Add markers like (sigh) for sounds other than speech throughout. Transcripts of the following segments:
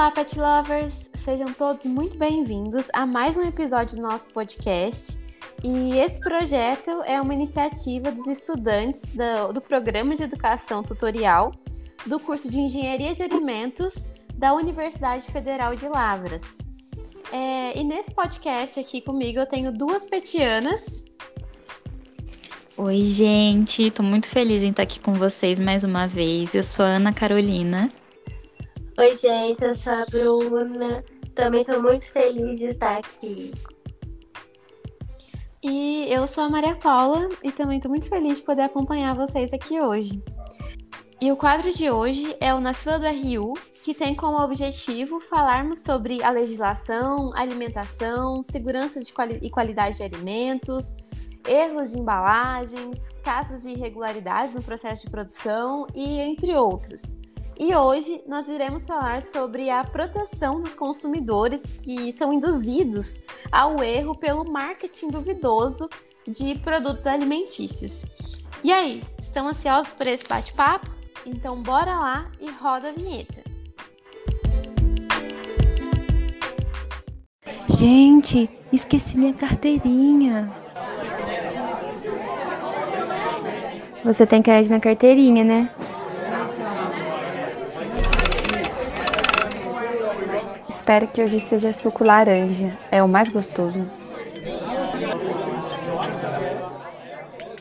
Olá, pet lovers! Sejam todos muito bem-vindos a mais um episódio do nosso podcast. E esse projeto é uma iniciativa dos estudantes do, do Programa de Educação Tutorial do curso de Engenharia de Alimentos da Universidade Federal de Lavras. É, e nesse podcast aqui comigo eu tenho duas petianas. Oi, gente, tô muito feliz em estar aqui com vocês mais uma vez. Eu sou a Ana Carolina. Oi, gente, eu sou a Bruna. Também tô muito feliz de estar aqui. E eu sou a Maria Paula e também tô muito feliz de poder acompanhar vocês aqui hoje. E o quadro de hoje é o Na Fila do RU, que tem como objetivo falarmos sobre a legislação, alimentação, segurança quali e qualidade de alimentos, erros de embalagens, casos de irregularidades no processo de produção e entre outros. E hoje nós iremos falar sobre a proteção dos consumidores que são induzidos ao erro pelo marketing duvidoso de produtos alimentícios. E aí, estão ansiosos por esse bate-papo? Então bora lá e roda a vinheta. Gente, esqueci minha carteirinha. Você tem crédito na carteirinha, né? Espero que hoje seja suco laranja. É o mais gostoso.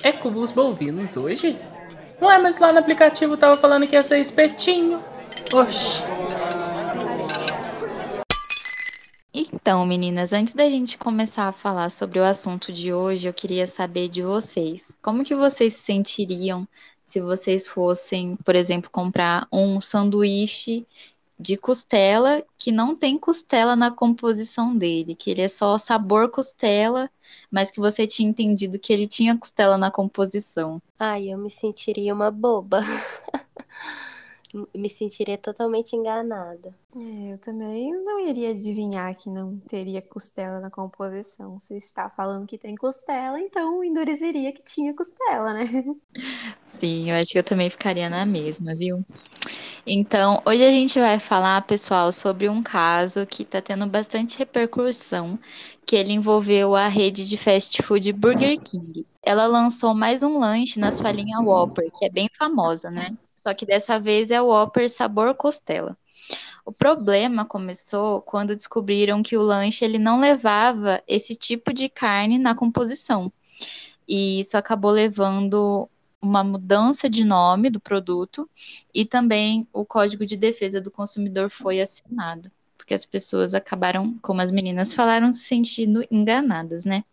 É cubos bovinos hoje? Não é, mas lá no aplicativo tava falando que ia ser espetinho. Oxi. Então, meninas, antes da gente começar a falar sobre o assunto de hoje, eu queria saber de vocês. Como que vocês se sentiriam se vocês fossem, por exemplo, comprar um sanduíche de costela que não tem costela na composição dele, que ele é só sabor costela, mas que você tinha entendido que ele tinha costela na composição. Ai, eu me sentiria uma boba. (laughs) me sentiria totalmente enganada. É, eu também não iria adivinhar que não teria costela na composição. Se está falando que tem costela, então endureceria que tinha costela, né? Sim, eu acho que eu também ficaria na mesma, viu? Então, hoje a gente vai falar, pessoal, sobre um caso que está tendo bastante repercussão, que ele envolveu a rede de fast food Burger King. Ela lançou mais um lanche na sua linha Whopper, que é bem famosa, né? Só que dessa vez é o Whopper sabor costela. O problema começou quando descobriram que o lanche ele não levava esse tipo de carne na composição. E isso acabou levando uma mudança de nome do produto e também o Código de Defesa do Consumidor foi acionado, porque as pessoas acabaram, como as meninas falaram, se sentindo enganadas, né?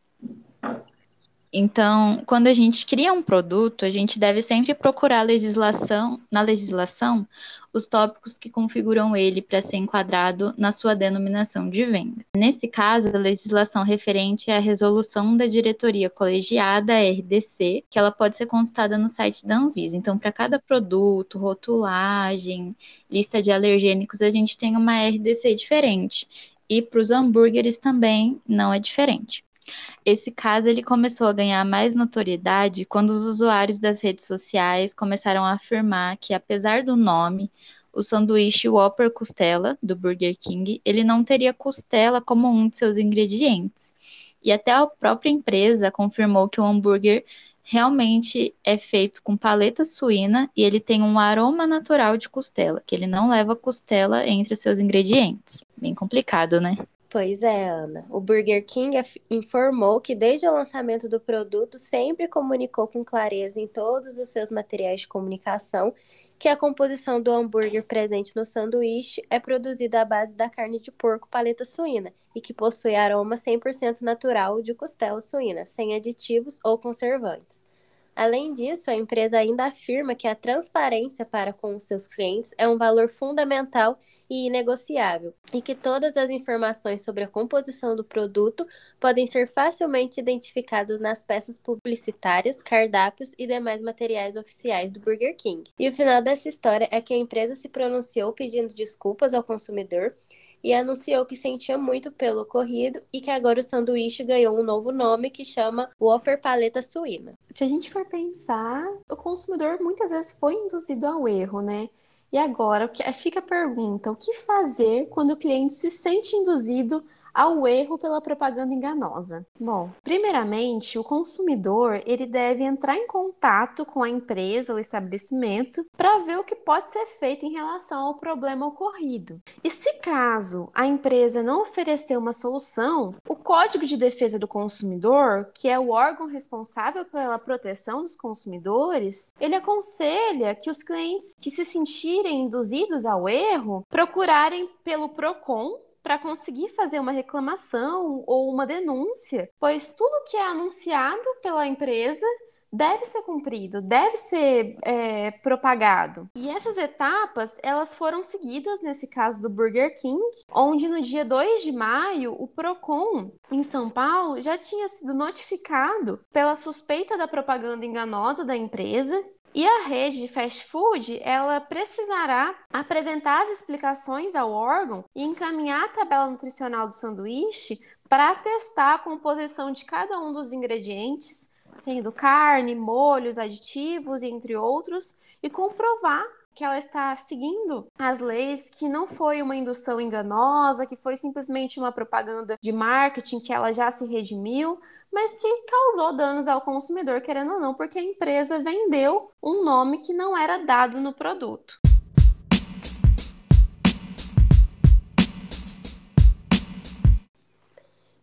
Então, quando a gente cria um produto, a gente deve sempre procurar legislação, na legislação os tópicos que configuram ele para ser enquadrado na sua denominação de venda. Nesse caso, a legislação referente à resolução da diretoria colegiada RDC, que ela pode ser consultada no site da Anvisa. Então, para cada produto, rotulagem, lista de alergênicos, a gente tem uma RDC diferente. E para os hambúrgueres também não é diferente. Esse caso ele começou a ganhar mais notoriedade quando os usuários das redes sociais começaram a afirmar que, apesar do nome, o sanduíche Whopper Costela, do Burger King, ele não teria costela como um de seus ingredientes. E até a própria empresa confirmou que o hambúrguer realmente é feito com paleta suína e ele tem um aroma natural de costela, que ele não leva costela entre os seus ingredientes. Bem complicado, né? Pois é, Ana. O Burger King informou que desde o lançamento do produto sempre comunicou com clareza em todos os seus materiais de comunicação que a composição do hambúrguer presente no sanduíche é produzida à base da carne de porco paleta suína e que possui aroma 100% natural de costela suína, sem aditivos ou conservantes. Além disso, a empresa ainda afirma que a transparência para com os seus clientes é um valor fundamental e inegociável, e que todas as informações sobre a composição do produto podem ser facilmente identificadas nas peças publicitárias, cardápios e demais materiais oficiais do Burger King. E o final dessa história é que a empresa se pronunciou pedindo desculpas ao consumidor e anunciou que sentia muito pelo ocorrido e que agora o sanduíche ganhou um novo nome que chama Whopper Paleta Suína. Se a gente for pensar, o consumidor muitas vezes foi induzido ao erro, né? E agora fica a pergunta: o que fazer quando o cliente se sente induzido ao erro pela propaganda enganosa? Bom, primeiramente, o consumidor ele deve entrar em contato com a empresa ou estabelecimento para ver o que pode ser feito em relação ao problema ocorrido. E se caso a empresa não oferecer uma solução, o Código de Defesa do Consumidor, que é o órgão responsável pela proteção dos consumidores, ele aconselha que os clientes que se sentirem induzidos ao erro procurarem pelo Procon para conseguir fazer uma reclamação ou uma denúncia, pois tudo que é anunciado pela empresa deve ser cumprido, deve ser é, propagado. E essas etapas, elas foram seguidas nesse caso do Burger King, onde no dia 2 de maio, o Procon em São Paulo já tinha sido notificado pela suspeita da propaganda enganosa da empresa e a rede de fast food, ela precisará apresentar as explicações ao órgão e encaminhar a tabela nutricional do sanduíche para testar a composição de cada um dos ingredientes, sendo carne, molhos, aditivos, entre outros, e comprovar que ela está seguindo as leis, que não foi uma indução enganosa, que foi simplesmente uma propaganda de marketing que ela já se redimiu, mas que causou danos ao consumidor, querendo ou não, porque a empresa vendeu um nome que não era dado no produto.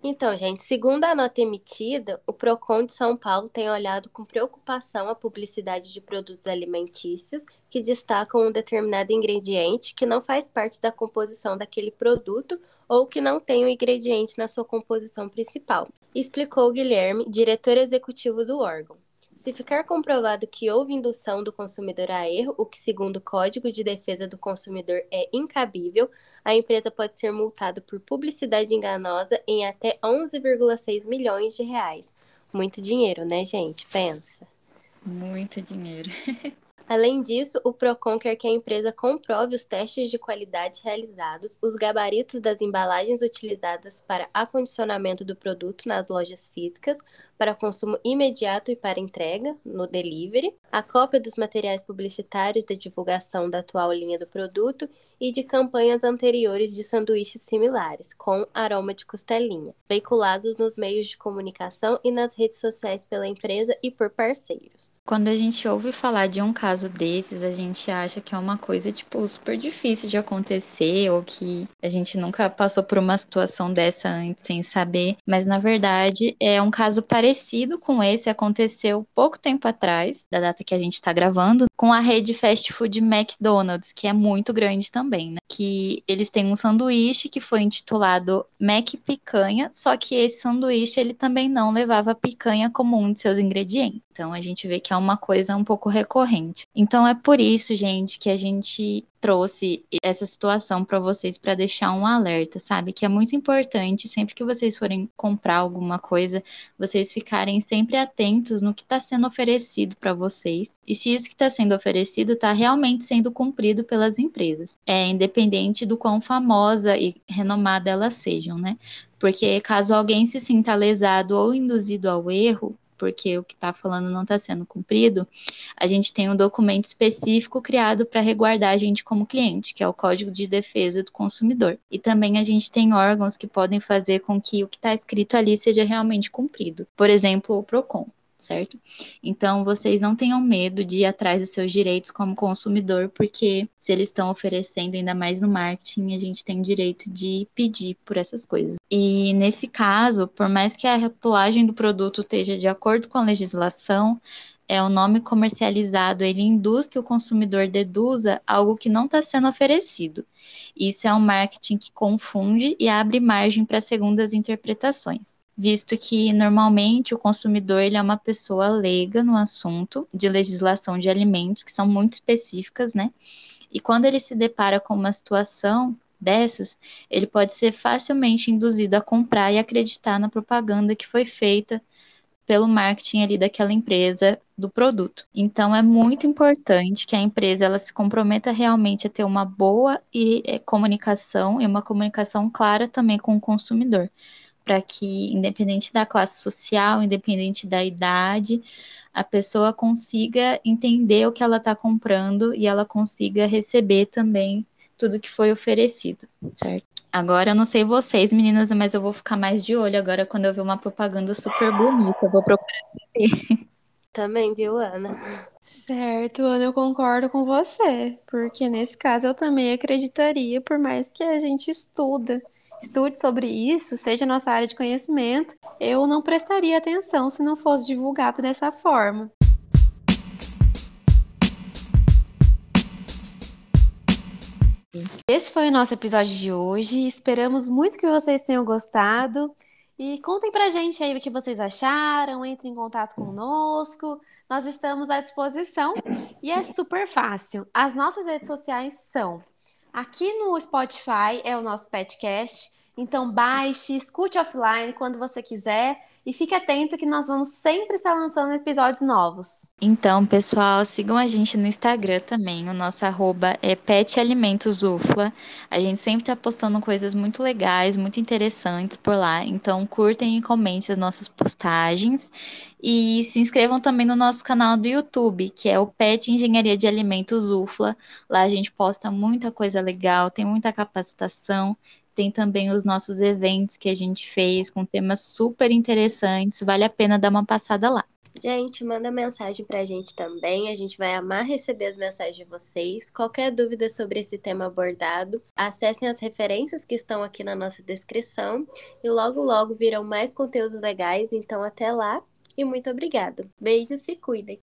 Então, gente, segundo a nota emitida, o Procon de São Paulo tem olhado com preocupação a publicidade de produtos alimentícios que destacam um determinado ingrediente que não faz parte da composição daquele produto ou que não tem o ingrediente na sua composição principal, explicou Guilherme, diretor executivo do órgão. Se ficar comprovado que houve indução do consumidor a erro, o que, segundo o Código de Defesa do Consumidor é incabível, a empresa pode ser multada por publicidade enganosa em até 11,6 milhões de reais. Muito dinheiro, né, gente? Pensa. Muito dinheiro. (laughs) Além disso, o Procon quer que a empresa comprove os testes de qualidade realizados, os gabaritos das embalagens utilizadas para acondicionamento do produto nas lojas físicas, para consumo imediato e para entrega no delivery, a cópia dos materiais publicitários da divulgação da atual linha do produto e de campanhas anteriores de sanduíches similares, com aroma de costelinha, veiculados nos meios de comunicação e nas redes sociais pela empresa e por parceiros. Quando a gente ouve falar de um caso desses, a gente acha que é uma coisa, tipo, super difícil de acontecer ou que a gente nunca passou por uma situação dessa antes sem saber, mas na verdade é um caso parecido parecido com esse aconteceu pouco tempo atrás, da data que a gente está gravando, com a rede fast food McDonald's, que é muito grande também, né? Que eles têm um sanduíche que foi intitulado Mac Picanha, só que esse sanduíche ele também não levava picanha como um de seus ingredientes. Então a gente vê que é uma coisa um pouco recorrente. Então é por isso, gente, que a gente trouxe essa situação para vocês para deixar um alerta, sabe? Que é muito importante sempre que vocês forem comprar alguma coisa, vocês ficarem sempre atentos no que está sendo oferecido para vocês e se isso que está sendo oferecido está realmente sendo cumprido pelas empresas, é independente do quão famosa e renomada elas sejam, né? Porque caso alguém se sinta lesado ou induzido ao erro, porque o que está falando não está sendo cumprido, a gente tem um documento específico criado para reguardar a gente como cliente, que é o Código de Defesa do Consumidor. E também a gente tem órgãos que podem fazer com que o que está escrito ali seja realmente cumprido. Por exemplo, o PROCON certo? Então, vocês não tenham medo de ir atrás dos seus direitos como consumidor, porque se eles estão oferecendo, ainda mais no marketing, a gente tem direito de pedir por essas coisas. E nesse caso, por mais que a rotulagem do produto esteja de acordo com a legislação, é o nome comercializado, ele induz que o consumidor deduza algo que não está sendo oferecido. Isso é um marketing que confunde e abre margem para segundas interpretações visto que normalmente o consumidor ele é uma pessoa leiga no assunto de legislação de alimentos, que são muito específicas, né? E quando ele se depara com uma situação dessas, ele pode ser facilmente induzido a comprar e acreditar na propaganda que foi feita pelo marketing ali daquela empresa do produto. Então é muito importante que a empresa ela se comprometa realmente a ter uma boa e, é, comunicação e uma comunicação clara também com o consumidor para que, independente da classe social, independente da idade, a pessoa consiga entender o que ela está comprando e ela consiga receber também tudo que foi oferecido, certo? Agora eu não sei vocês, meninas, mas eu vou ficar mais de olho agora quando eu ver uma propaganda super bonita. Eu vou procurar saber. (laughs) Também, viu, Ana? Certo, Ana, eu concordo com você, porque nesse caso eu também acreditaria, por mais que a gente estuda, estude sobre isso, seja nossa área de conhecimento, eu não prestaria atenção se não fosse divulgado dessa forma. Esse foi o nosso episódio de hoje. Esperamos muito que vocês tenham gostado. E contem pra gente aí o que vocês acharam, entrem em contato conosco. Nós estamos à disposição e é super fácil. As nossas redes sociais são aqui no Spotify é o nosso podcast. Então baixe, escute offline quando você quiser e fique atento que nós vamos sempre estar lançando episódios novos. Então, pessoal, sigam a gente no Instagram também. O nosso arroba é petalimentosufla. A gente sempre está postando coisas muito legais, muito interessantes por lá. Então, curtem e comentem as nossas postagens. E se inscrevam também no nosso canal do YouTube, que é o Pet Engenharia de Alimentos UFLA. Lá a gente posta muita coisa legal, tem muita capacitação tem também os nossos eventos que a gente fez com temas super interessantes. Vale a pena dar uma passada lá. Gente, manda mensagem pra gente também. A gente vai amar receber as mensagens de vocês. Qualquer dúvida sobre esse tema abordado, acessem as referências que estão aqui na nossa descrição. E logo, logo virão mais conteúdos legais. Então, até lá e muito obrigado. Beijos, se cuidem.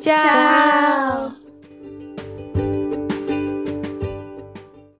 Tchau! Tchau.